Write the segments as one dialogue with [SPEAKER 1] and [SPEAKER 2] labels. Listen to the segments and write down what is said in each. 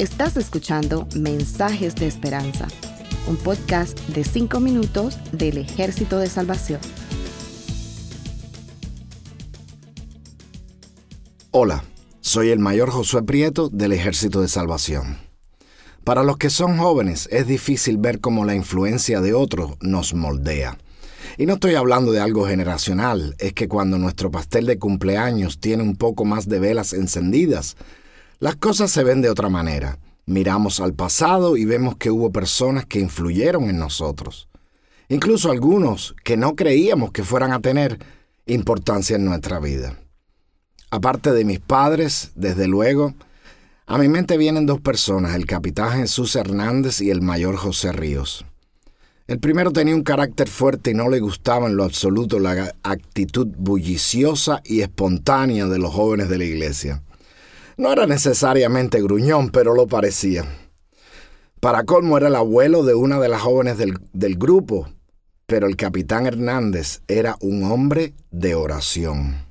[SPEAKER 1] Estás escuchando Mensajes de Esperanza, un podcast de 5 minutos del Ejército de Salvación.
[SPEAKER 2] Hola, soy el mayor Josué Prieto del Ejército de Salvación. Para los que son jóvenes es difícil ver cómo la influencia de otros nos moldea. Y no estoy hablando de algo generacional, es que cuando nuestro pastel de cumpleaños tiene un poco más de velas encendidas, las cosas se ven de otra manera. Miramos al pasado y vemos que hubo personas que influyeron en nosotros. Incluso algunos que no creíamos que fueran a tener importancia en nuestra vida. Aparte de mis padres, desde luego, a mi mente vienen dos personas, el capitán Jesús Hernández y el mayor José Ríos. El primero tenía un carácter fuerte y no le gustaba en lo absoluto la actitud bulliciosa y espontánea de los jóvenes de la iglesia. No era necesariamente gruñón, pero lo parecía. Para colmo era el abuelo de una de las jóvenes del, del grupo, pero el capitán Hernández era un hombre de oración.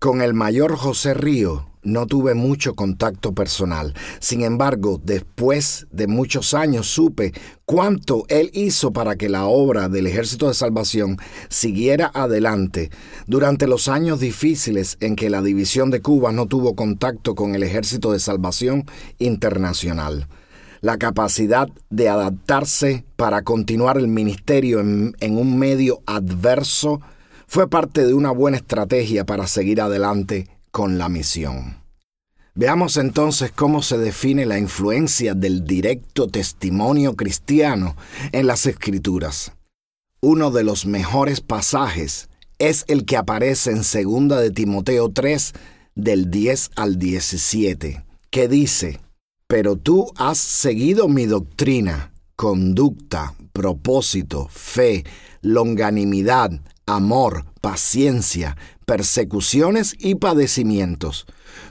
[SPEAKER 2] Con el mayor José Río no tuve mucho contacto personal. Sin embargo, después de muchos años supe cuánto él hizo para que la obra del Ejército de Salvación siguiera adelante durante los años difíciles en que la División de Cuba no tuvo contacto con el Ejército de Salvación Internacional. La capacidad de adaptarse para continuar el ministerio en, en un medio adverso fue parte de una buena estrategia para seguir adelante con la misión. Veamos entonces cómo se define la influencia del directo testimonio cristiano en las escrituras. Uno de los mejores pasajes es el que aparece en 2 de Timoteo 3 del 10 al 17, que dice, Pero tú has seguido mi doctrina, conducta, propósito, fe, longanimidad, amor, paciencia, persecuciones y padecimientos,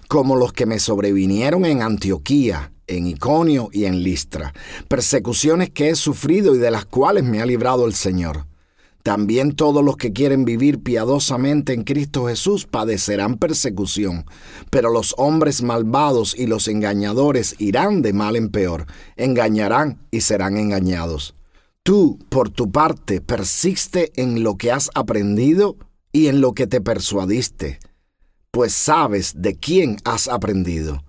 [SPEAKER 2] como los que me sobrevinieron en Antioquía, en Iconio y en Listra, persecuciones que he sufrido y de las cuales me ha librado el Señor. También todos los que quieren vivir piadosamente en Cristo Jesús padecerán persecución, pero los hombres malvados y los engañadores irán de mal en peor, engañarán y serán engañados. Tú, por tu parte, persiste en lo que has aprendido y en lo que te persuadiste, pues sabes de quién has aprendido.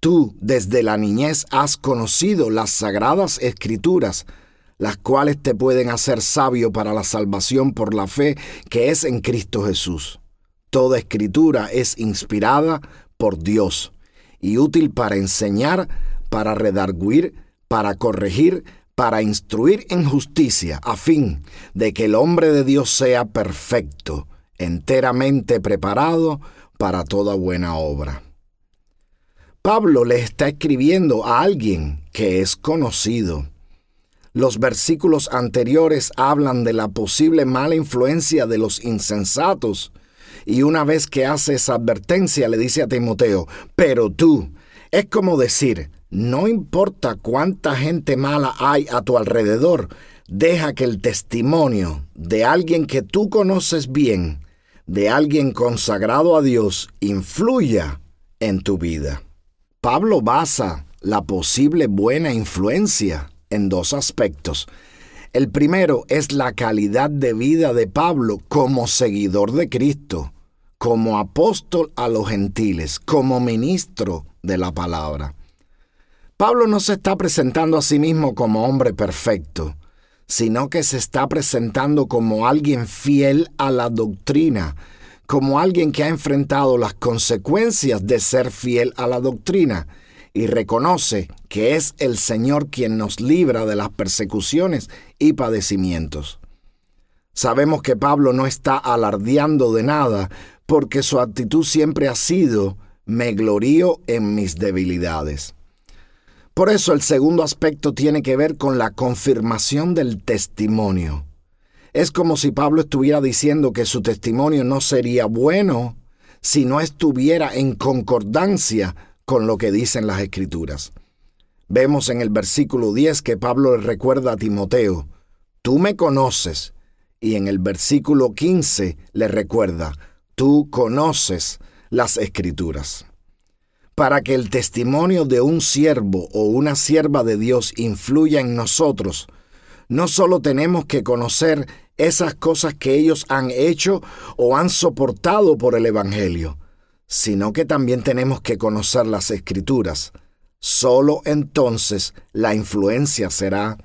[SPEAKER 2] Tú desde la niñez has conocido las sagradas escrituras, las cuales te pueden hacer sabio para la salvación por la fe que es en Cristo Jesús. Toda escritura es inspirada por Dios y útil para enseñar, para redarguir, para corregir, para instruir en justicia, a fin de que el hombre de Dios sea perfecto, enteramente preparado para toda buena obra. Pablo le está escribiendo a alguien que es conocido. Los versículos anteriores hablan de la posible mala influencia de los insensatos, y una vez que hace esa advertencia le dice a Timoteo, pero tú, es como decir, no importa cuánta gente mala hay a tu alrededor, deja que el testimonio de alguien que tú conoces bien, de alguien consagrado a Dios, influya en tu vida. Pablo basa la posible buena influencia en dos aspectos. El primero es la calidad de vida de Pablo como seguidor de Cristo, como apóstol a los gentiles, como ministro de la palabra. Pablo no se está presentando a sí mismo como hombre perfecto, sino que se está presentando como alguien fiel a la doctrina, como alguien que ha enfrentado las consecuencias de ser fiel a la doctrina y reconoce que es el Señor quien nos libra de las persecuciones y padecimientos. Sabemos que Pablo no está alardeando de nada porque su actitud siempre ha sido me glorío en mis debilidades. Por eso el segundo aspecto tiene que ver con la confirmación del testimonio. Es como si Pablo estuviera diciendo que su testimonio no sería bueno si no estuviera en concordancia con lo que dicen las escrituras. Vemos en el versículo 10 que Pablo le recuerda a Timoteo, tú me conoces, y en el versículo 15 le recuerda, tú conoces las escrituras. Para que el testimonio de un siervo o una sierva de Dios influya en nosotros, no solo tenemos que conocer esas cosas que ellos han hecho o han soportado por el Evangelio, sino que también tenemos que conocer las escrituras. Solo entonces la influencia será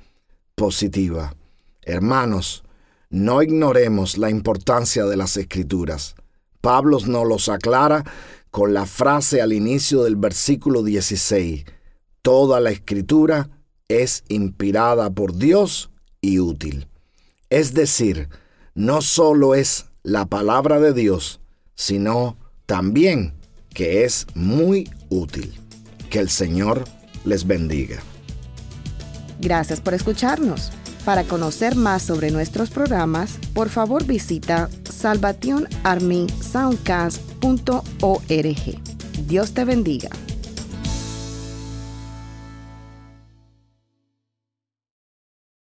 [SPEAKER 2] positiva. Hermanos, no ignoremos la importancia de las escrituras. Pablo nos los aclara con la frase al inicio del versículo 16. Toda la escritura es inspirada por Dios y útil. Es decir, no solo es la palabra de Dios, sino también que es muy útil. Que el Señor les bendiga.
[SPEAKER 1] Gracias por escucharnos. Para conocer más sobre nuestros programas, por favor visita salvationarmysoundcast.org. Dios te bendiga.